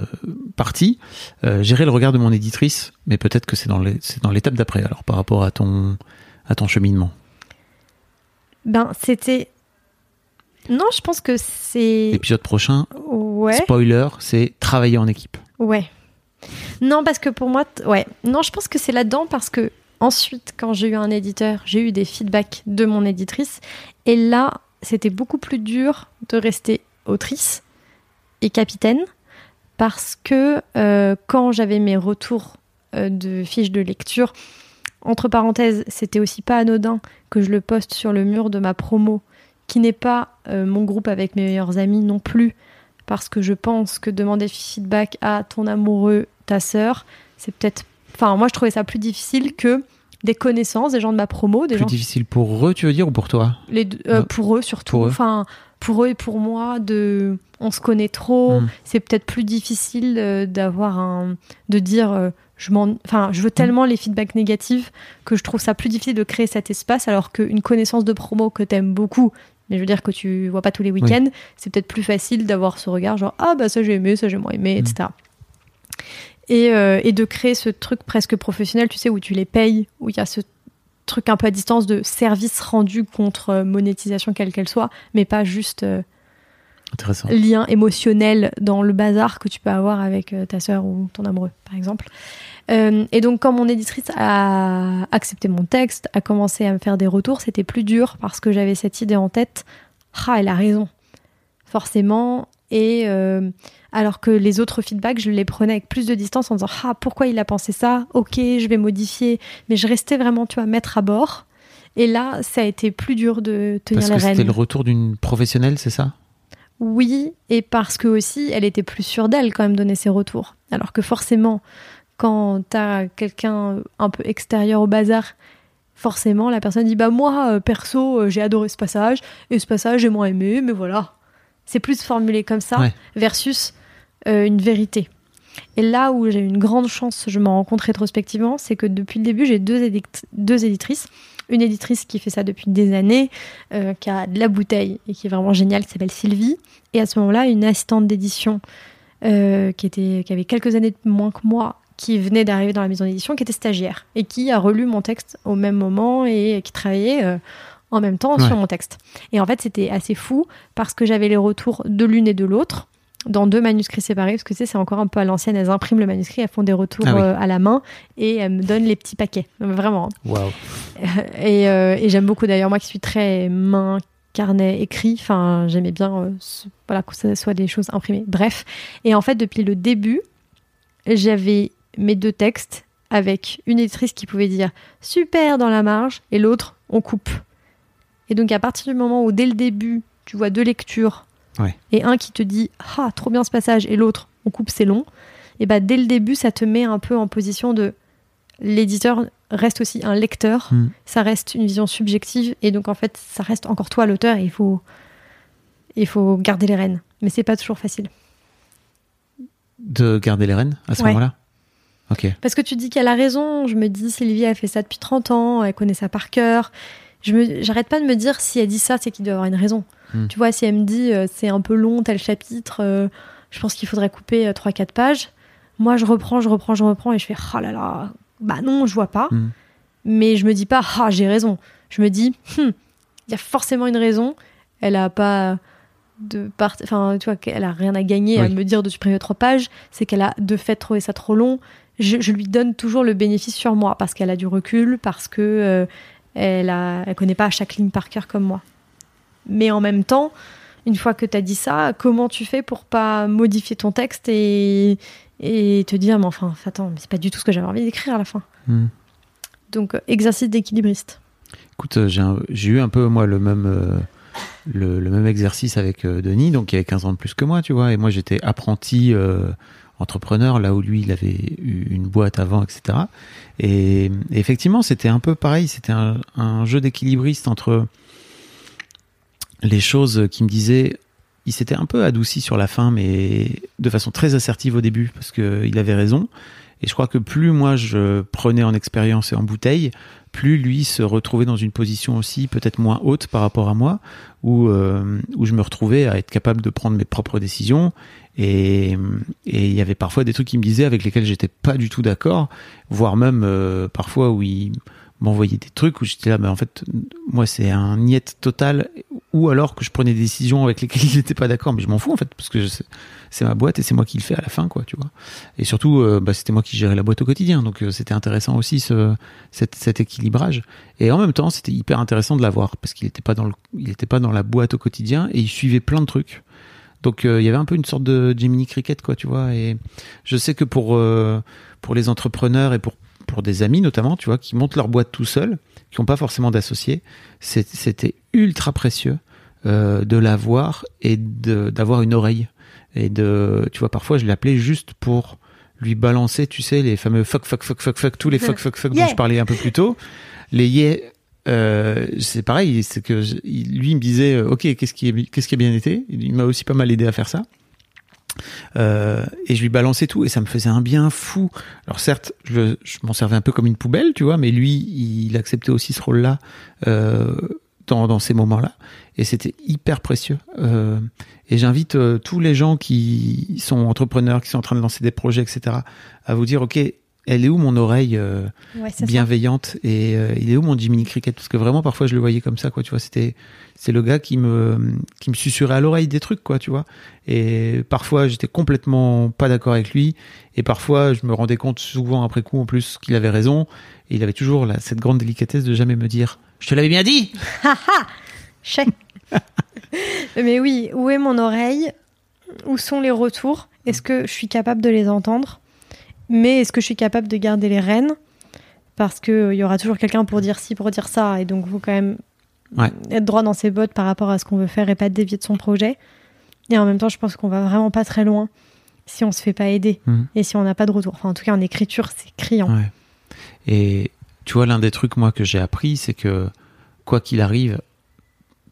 partie euh, gérer le regard de mon éditrice, mais peut-être que c'est dans l'étape d'après. Alors par rapport à ton à ton cheminement. Ben, c'était. Non, je pense que c'est. L'épisode prochain, Ouais. spoiler, c'est travailler en équipe. Ouais. Non, parce que pour moi, ouais. Non, je pense que c'est là-dedans parce que ensuite, quand j'ai eu un éditeur, j'ai eu des feedbacks de mon éditrice. Et là, c'était beaucoup plus dur de rester autrice et capitaine parce que euh, quand j'avais mes retours euh, de fiches de lecture, entre parenthèses, c'était aussi pas anodin que je le poste sur le mur de ma promo, qui n'est pas euh, mon groupe avec mes meilleurs amis non plus, parce que je pense que demander feedback à ton amoureux, ta sœur, c'est peut-être. Enfin, moi, je trouvais ça plus difficile que des connaissances, des gens de ma promo, des Plus gens difficile pour eux, tu veux dire, ou pour toi? Les deux- euh, pour eux surtout. Pour eux. Enfin, pour eux et pour moi, de, on se connaît trop. Mm. C'est peut-être plus difficile euh, d'avoir un, de dire, euh, je m'en, enfin, je veux tellement les feedbacks négatifs que je trouve ça plus difficile de créer cet espace, alors qu'une connaissance de promo que t'aimes beaucoup. Mais je veux dire que tu vois pas tous les week-ends, c'est peut-être plus facile d'avoir ce regard genre ah bah ça j'ai aimé, ça j'ai moins aimé, etc. Et, euh, et de créer ce truc presque professionnel, tu sais, où tu les payes, où il y a ce truc un peu à distance de service rendu contre euh, monétisation quelle qu'elle soit, mais pas juste euh, lien émotionnel dans le bazar que tu peux avoir avec euh, ta sœur ou ton amoureux, par exemple. Euh, et donc, quand mon éditrice a accepté mon texte, a commencé à me faire des retours, c'était plus dur parce que j'avais cette idée en tête. Ah, elle a raison, forcément. Et euh, alors que les autres feedbacks, je les prenais avec plus de distance en disant Ah, pourquoi il a pensé ça? Ok, je vais modifier. Mais je restais vraiment, tu vois, mettre à bord. Et là, ça a été plus dur de tenir Parce les que c'était rênes. le retour d'une professionnelle, c'est ça? Oui, et parce que aussi, elle était plus sûre d'elle quand même donner ses retours. Alors que forcément, quand t'as quelqu'un un peu extérieur au bazar, forcément la personne dit bah moi euh, perso euh, j'ai adoré ce passage et ce passage j'ai moins aimé, mais voilà. C'est plus formulé comme ça Ouais. versus euh, une vérité. Et là où j'ai eu une grande chance, je m'en rends compte rétrospectivement, c'est que depuis le début j'ai deux, édict- deux éditrices. Une éditrice qui fait ça depuis des années, euh, qui a de la bouteille et qui est vraiment géniale, qui s'appelle Sylvie. Et à ce moment-là, une assistante d'édition euh, qui, était, qui avait quelques années de moins que moi, qui venait d'arriver dans la maison d'édition, qui était stagiaire et qui a relu mon texte au même moment et qui travaillait euh, en même temps Ouais. sur mon texte. Et en fait, c'était assez fou parce que j'avais les retours de l'une et de l'autre dans deux manuscrits séparés, parce que tu sais, c'est encore un peu à l'ancienne, elles impriment le manuscrit, elles font des retours Ah oui. euh, à la main et elles me donnent les petits paquets. Vraiment. hein. Et, euh, et j'aime beaucoup d'ailleurs, moi qui suis très main, carnet, écrit, enfin j'aimais bien euh, ce- voilà, que ce soit des choses imprimées. Bref. Et en fait, depuis le début, j'avais mes deux textes avec une éditrice qui pouvait dire super dans la marge et l'autre on coupe. Et donc à partir du moment où dès le début tu vois deux lectures Ouais. et un qui te dit ah trop bien ce passage et l'autre on coupe c'est long, et bah dès le début ça te met un peu en position de l'éditeur reste aussi un lecteur, Mm. ça reste une vision subjective et donc en fait ça reste encore toi l'auteur et il faut il faut garder les rênes. Mais c'est pas toujours facile. De garder les rênes à ce Ouais. moment-là? Ok. Parce que tu dis qu'elle a raison. Je me dis, Sylvie a fait ça depuis 30 ans, elle connaît ça par cœur. Je me, j'arrête pas de me dire, si elle dit ça, c'est qu'il doit y avoir une raison. Hmm. Tu vois, si elle me dit, euh, c'est un peu long, tel chapitre, euh, je pense qu'il faudrait couper 3-4 pages. Moi, je reprends, je reprends, je reprends et je fais, oh là là, bah non, je vois pas. Hmm. Mais je me dis pas, ah, j'ai raison. Je me dis, Hmm, il y a forcément une raison. Elle a pas de part... enfin, tu vois, qu'elle a rien à gagner à me dire de supprimer trois pages. C'est qu'elle a de fait trouvé ça trop long. Je, je lui donne toujours le bénéfice sur moi parce qu'elle a du recul, parce que euh, elle elle connaît pas chaque ligne par cœur comme moi. Mais en même temps, une fois que tu as dit ça, comment tu fais pour pas modifier ton texte et, et te dire, mais enfin, attends, mais c'est pas du tout ce que j'avais envie d'écrire à la fin. Hmm. Donc, euh, exercice d'équilibriste. Écoute, euh, j'ai eu un peu, moi, le même, euh, le, le même exercice avec euh, Denis, donc il avait 15 ans de plus que moi, tu vois, et moi j'étais apprenti euh, entrepreneur, là où lui, il avait eu une boîte avant, etc. Et, effectivement, c'était un peu pareil, c'était un, un jeu d'équilibriste entre les choses qui me disaient, il s'était un peu adouci sur la fin, mais de façon très assertive au début, parce qu'il avait raison. Et je crois que plus moi je prenais en expérience et en bouteille, plus lui se retrouvait dans une position aussi peut-être moins haute par rapport à moi, où, euh, où je me retrouvais à être capable de prendre mes propres décisions. Et et il y avait parfois des trucs qu'il me disait avec lesquels j'étais pas du tout d'accord, voire même euh, parfois où il m'envoyait des trucs où j'étais là, mais en fait, moi c'est un niet total, ou alors que je prenais des décisions avec lesquelles [laughs] il n'était pas d'accord, mais je m'en fous en fait, parce que c'est ma boîte et c'est moi qui le fais à la fin, quoi, tu vois. Et surtout, euh, bah, c'était moi qui gérais la boîte au quotidien, donc euh, c'était intéressant aussi ce, cet, équilibrage. Et en même temps, c'était hyper intéressant de l'avoir parce qu'il n'était pas dans pas dans la boîte au quotidien et il suivait plein de trucs. Donc euh, il y avait un peu une sorte de Jiminy Cricket, quoi, tu vois. Et je sais que pour pour les entrepreneurs et pour pour des amis notamment, tu vois, qui montent leur boîte tout seuls, qui n'ont pas forcément d'associés, c'était ultra précieux euh, de l'avoir et de- d'avoir une oreille. Et de, tu vois, parfois je l'appelais juste pour lui balancer, tu sais, les fameux fuck, fuck, fuck, fuck, fuck, tous les fuck, fuck, fuck dont je parlais un peu plus tôt. Les yeah, euh, c'est pareil, c'est que je- lui il me disait, euh, ok, qu'est-ce qui, est- qu'est-ce qui a bien été? Il m'a aussi pas mal aidé à faire ça. Euh, et je lui balançais tout et ça me faisait un bien fou. Alors certes, je, m'en servais un peu comme une poubelle, tu vois, mais lui, il acceptait aussi ce rôle-là euh, dans, ces moments-là. Et c'était hyper précieux. Euh, et j'invite tous les gens qui sont entrepreneurs, qui sont en train de lancer des projets, etc., à vous dire, ok, elle est où mon oreille euh, Ouais, c'est ça. bienveillante et euh, il est où mon Jiminy Cricket? Parce que vraiment parfois je le voyais comme ça quoi tu vois. C'était c'est le gars qui me qui me susurrait à l'oreille des trucs quoi tu vois. Et parfois j'étais complètement pas d'accord avec lui. Et parfois je me rendais compte souvent après coup en plus qu'il avait raison. Et il avait toujours cette grande délicatesse de jamais me dire je te l'avais bien dit. [laughs] Mais oui, où est mon oreille? Où sont les retours? Est-ce que je suis capable de les entendre? Mais est-ce que je suis capable de garder les rênes? Parce qu'il y aura toujours quelqu'un pour dire ci, pour dire ça. Et donc, il faut quand même Ouais. être droit dans ses bottes par rapport à ce qu'on veut faire et pas dévier de son projet. Et en même temps, je pense qu'on va vraiment pas très loin si on se fait pas aider Mhm. et si on n'a pas de retour. Enfin, en tout cas, en écriture, c'est criant. Ouais. Et tu vois, l'un des trucs, moi, que j'ai appris, c'est que quoi qu'il arrive,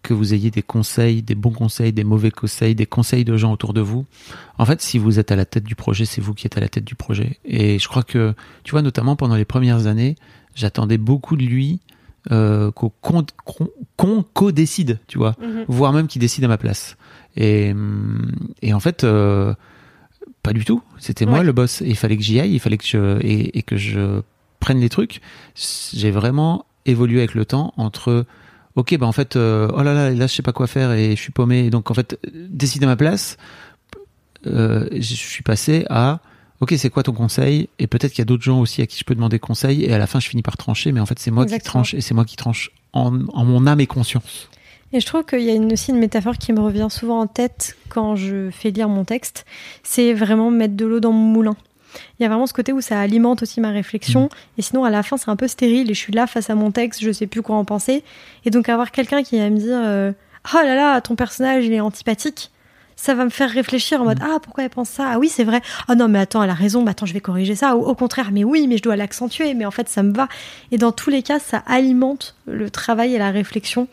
que vous ayez des conseils, des bons conseils, des mauvais conseils, des conseils de gens autour de vous, en fait, si vous êtes à la tête du projet, c'est vous qui êtes à la tête du projet. Et je crois que, tu vois, notamment pendant les premières années, j'attendais beaucoup de lui euh, qu'on co-décide, tu vois Mhm. voire même qui décide à ma place. Et, hum, et en fait, euh, pas du tout. C'était moi le boss. Et il fallait que j'y aille, il fallait que je, et, et que je prenne les trucs. J'ai vraiment évolué avec le temps entre, ok, bah en fait, euh, oh là là, là je sais pas quoi faire et je suis paumé. Donc en fait, décide à ma place. Euh, je suis passé à, ok, c'est quoi ton conseil? Et peut-être qu'il y a d'autres gens aussi à qui je peux demander conseil. Et à la fin, je finis par trancher. Mais en fait, c'est moi qui tranche et c'est moi qui tranche en, en mon âme et conscience. Et je trouve qu'il y a une, aussi une métaphore qui me revient souvent en tête quand je fais lire mon texte, c'est vraiment mettre de l'eau dans mon moulin. Il y a vraiment ce côté où ça alimente aussi ma réflexion. Mm. Et sinon, à la fin, c'est un peu stérile et je suis là face à mon texte, je sais plus quoi en penser. Et donc, avoir quelqu'un qui va me dire euh, Oh là là, ton personnage, il est antipathique. Ça va me faire réfléchir en mode Ah, pourquoi elle pense ça? Ah oui, c'est vrai. Ah non, mais attends, elle a raison. Mais attends, je vais corriger ça. Ou au contraire, mais oui, mais je dois l'accentuer. Mais en fait, ça me va. Et dans tous les cas, ça alimente le travail et la réflexion.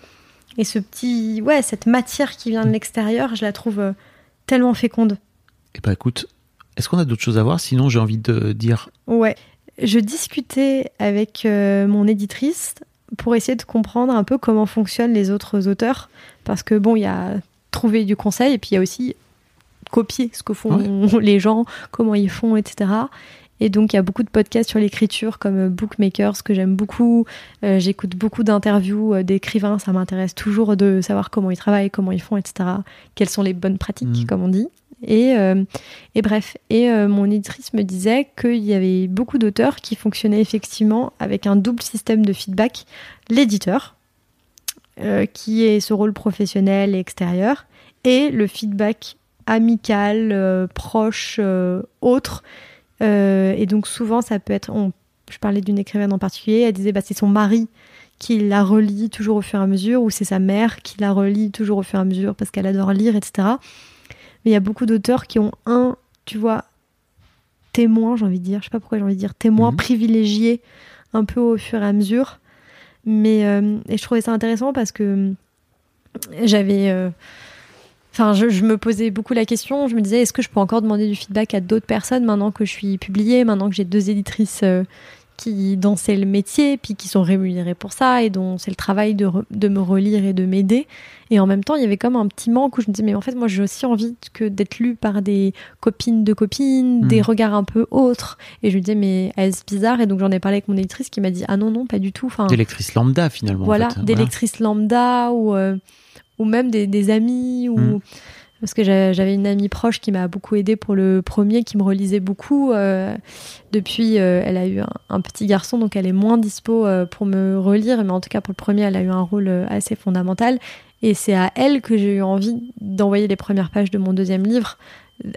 Et ce petit, ouais, cette matière qui vient de l'extérieur, je la trouve euh, tellement féconde. Eh ben écoute, est-ce qu'on a d'autres choses à voir? Sinon, j'ai envie de dire. Ouais. Je discutais avec euh, mon éditrice pour essayer de comprendre un peu comment fonctionnent les autres auteurs. Parce que bon, il y a trouver du conseil et puis il y a aussi copier ce que font [laughs] les gens, comment ils font, etc. Et donc, il y a beaucoup de podcasts sur l'écriture, comme euh, Bookmakers, que j'aime beaucoup. Euh, J'écoute beaucoup d'interviews d'écrivains. Ça m'intéresse toujours de savoir comment ils travaillent, comment ils font, etc. Quelles sont les bonnes pratiques, Mm. comme on dit. Et, euh, et bref, et euh, mon éditrice me disait qu'il y avait beaucoup d'auteurs qui fonctionnaient effectivement avec un double système de feedback. L'éditeur, euh, qui est ce rôle professionnel et extérieur, et le feedback amical, proche, autre. Et donc souvent, ça peut être... on- je parlais d'une écrivaine en particulier, elle disait bah, c'est son mari qui la relit toujours au fur et à mesure, ou c'est sa mère qui la relit toujours au fur et à mesure parce qu'elle adore lire, etc. Mais il y a beaucoup d'auteurs qui ont un, tu vois, témoin, j'ai envie de dire, je sais pas pourquoi j'ai envie de dire témoin Mhm. privilégié un peu au fur et à mesure. Mais euh, et je trouvais ça intéressant parce que j'avais. euh, Enfin, je, je me posais beaucoup la question. Je me disais, est-ce que je peux encore demander du feedback à d'autres personnes maintenant que je suis publiée, maintenant que j'ai deux éditrices euh, qui dont c'est le métier, puis qui sont rémunérées pour ça et dont c'est le travail de, re- de me relire et de m'aider. Et en même temps, il y avait comme un petit manque où je me disais, mais en fait, moi, j'ai aussi envie que d'être lue par des copines de copines, des regards un peu autres. Et je me disais, mais est-ce bizarre? Et donc, j'en ai parlé avec mon éditrice qui m'a dit, ah non, non, pas du tout. Enfin, Des lectrices lambda, finalement. en voilà, fait. lectrices lambda ou, euh, ou même des, des amis. Ou... Mm. Parce que j'a- j'avais une amie proche qui m'a beaucoup aidée pour le premier, qui me relisait beaucoup. euh, depuis, euh, elle a eu un, un petit garçon, donc elle est moins dispo euh, pour me relire. Mais en tout cas, pour le premier, elle a eu un rôle assez fondamental. Et c'est à elle que j'ai eu envie d'envoyer les premières pages de mon deuxième livre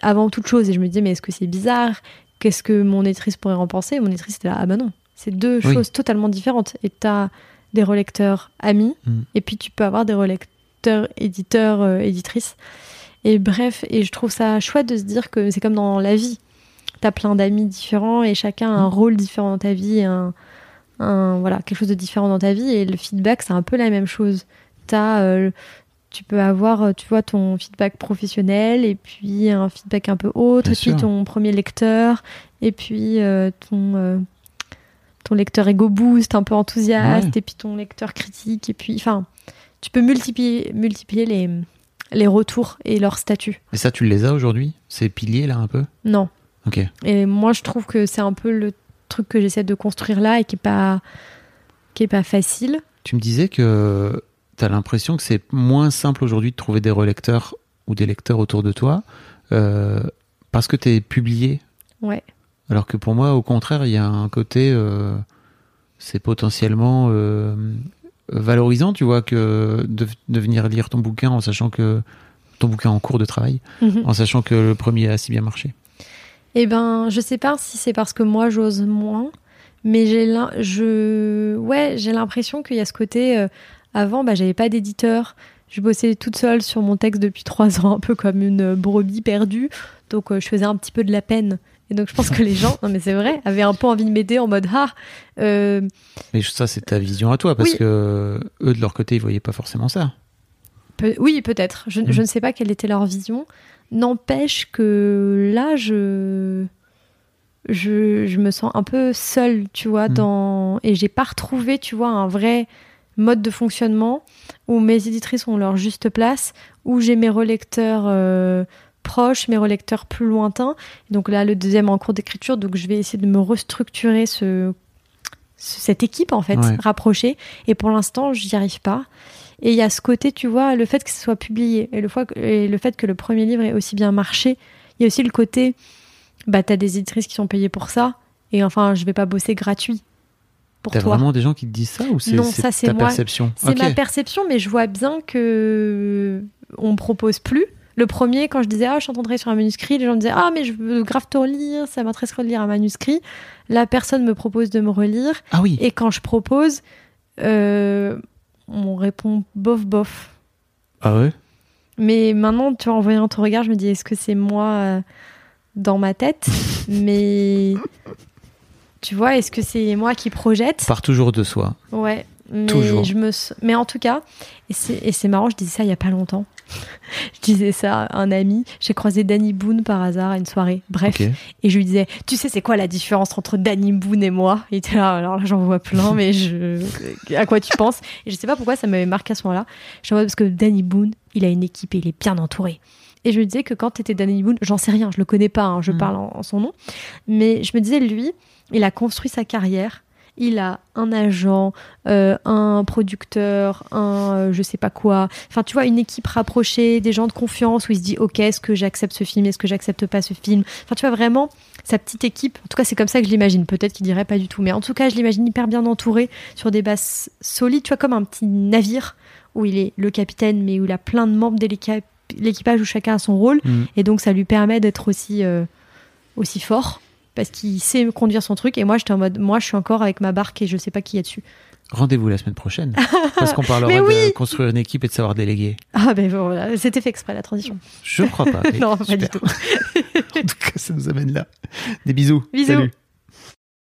avant toute chose. Et je me disais, mais est-ce que c'est bizarre? Qu'est-ce que mon éditrice pourrait en penser? Et Mon éditrice était là, ah bah non, c'est deux Oui. choses totalement différentes. Et t'as des relecteurs amis, Mm. et puis tu peux avoir des relecteurs éditeurs, éditrices. Et bref, et je trouve ça chouette de se dire que c'est comme dans la vie. T'as plein d'amis différents et chacun a un rôle différent dans ta vie, un, un- voilà, quelque chose de différent dans ta vie. Et le feedback, c'est un peu la même chose. T'as, euh, tu peux avoir, euh, tu vois, ton feedback professionnel et puis un feedback un peu autre, et puis ton premier lecteur, et puis euh, ton, euh, ton lecteur ego boost, un peu enthousiaste, Ouais. et puis ton lecteur critique, et puis, enfin, tu peux multiplier, multiplier les, les retours et leur statut. Et ça, tu les as aujourd'hui? Ces piliers, là, un peu? Non. Ok. Et moi, je trouve que c'est un peu le truc que j'essaie de construire là et qui est pas, qui est pas facile. Tu me disais que tu as l'impression que c'est moins simple aujourd'hui de trouver des relecteurs ou des lecteurs autour de toi euh, parce que tu es publié. Ouais. Alors que pour moi, au contraire, il y a un côté, euh, c'est potentiellement euh, valorisant, tu vois, que de, de venir lire ton bouquin en sachant que ton bouquin en cours de travail, Mhm. en sachant que le premier a si bien marché. Eh ben, je sais pas si c'est parce que moi j'ose moins, mais j'ai je ouais, j'ai l'impression qu'il y a ce côté euh, avant bah j'avais pas d'éditeur, je bossais toute seule sur mon texte depuis trois ans un peu comme une brebis perdue, donc euh, je faisais un petit peu de la peine. Et donc je pense que les gens, non mais c'est vrai, avaient un peu envie de m'aider en mode ah euh, Mais ça, c'est ta vision à toi, parce Oui. que eux, de leur côté, ils voyaient pas forcément ça. Oui, peut-être. Je, Mm. je ne sais pas quelle était leur vision. N'empêche que là, je, je, je me sens un peu seule, tu vois, Mm. dans... et j'ai pas retrouvé, tu vois, un vrai mode de fonctionnement où mes éditrices ont leur juste place, où j'ai mes relecteurs euh, proches, mes relecteurs plus lointains. Donc là, le deuxième en cours d'écriture, donc je vais essayer de me restructurer ce, ce- cette équipe, en fait, Ouais. rapprochée. Et pour l'instant, j'y arrive pas. Et il y a ce côté, tu vois, le fait que ce soit publié et le, fois et le fait que le premier livre ait aussi bien marché, il y a aussi le côté, bah, t'as des éditrices qui sont payées pour ça, et enfin, je vais pas bosser gratuit T'as vraiment des gens qui te disent ça ou c'est Non, c'est ça, c'est ta moi. perception? C'est ma perception, mais je vois bien que on me propose plus Le premier, quand je disais ah je travailler sur un manuscrit, les gens me disaient ah mais je veux grave te relire, ça m'intéresserait de lire un manuscrit. La personne me propose de me relire Ah oui. et quand je propose, euh, on répond bof bof. Ah ouais? Mais maintenant, tu vois, en voyant ton regard, je me dis est-ce que c'est moi euh, dans ma tête? [laughs] Mais tu vois, est-ce que c'est moi qui projette? Part toujours de soi. Ouais. Mais Toujours. je me mais en tout cas et c'est et c'est marrant je disais ça il y a pas longtemps [laughs] je disais ça à un ami. J'ai croisé Danny Boone par hasard à une soirée. Bref. Et je lui disais tu sais c'est quoi la différence entre Danny Boone et moi? Il était là alors là j'en vois plein mais je à quoi tu penses? Et je sais pas pourquoi ça m'avait marqué à ce moment-là. Je vois parce que Danny Boone il a une équipe et il est bien entouré. Et je me disais que quand tu étais Danny Boone, j'en sais rien, je le connais pas, hein, je Mm. parle en, en son nom, mais je me disais, lui, il a construit sa carrière, il a un agent, euh, un producteur, un euh, je sais pas quoi, enfin tu vois, une équipe rapprochée, des gens de confiance où il se dit, ok, est-ce que j'accepte ce film, est-ce que j'accepte pas ce film, enfin tu vois vraiment sa petite équipe, en tout cas c'est comme ça que je l'imagine, peut-être qu'il dirait pas du tout, mais en tout cas je l'imagine hyper bien entouré sur des bases solides, tu vois, comme un petit navire où il est le capitaine, mais où il a plein de membres de l'équipage où chacun a son rôle. Mm. et donc ça lui permet d'être aussi euh, aussi fort parce qu'il sait conduire son truc et moi j'étais en mode moi je suis encore avec ma barque et je sais pas qui est dessus Rendez-vous la semaine prochaine. [laughs] Parce qu'on parlera de construire une équipe et de savoir déléguer. ah ben voilà c'était fait exprès la transition Je crois pas. [laughs] non pas du tout [laughs] En tout cas, ça nous amène là. Des bisous. Bisous. Salut.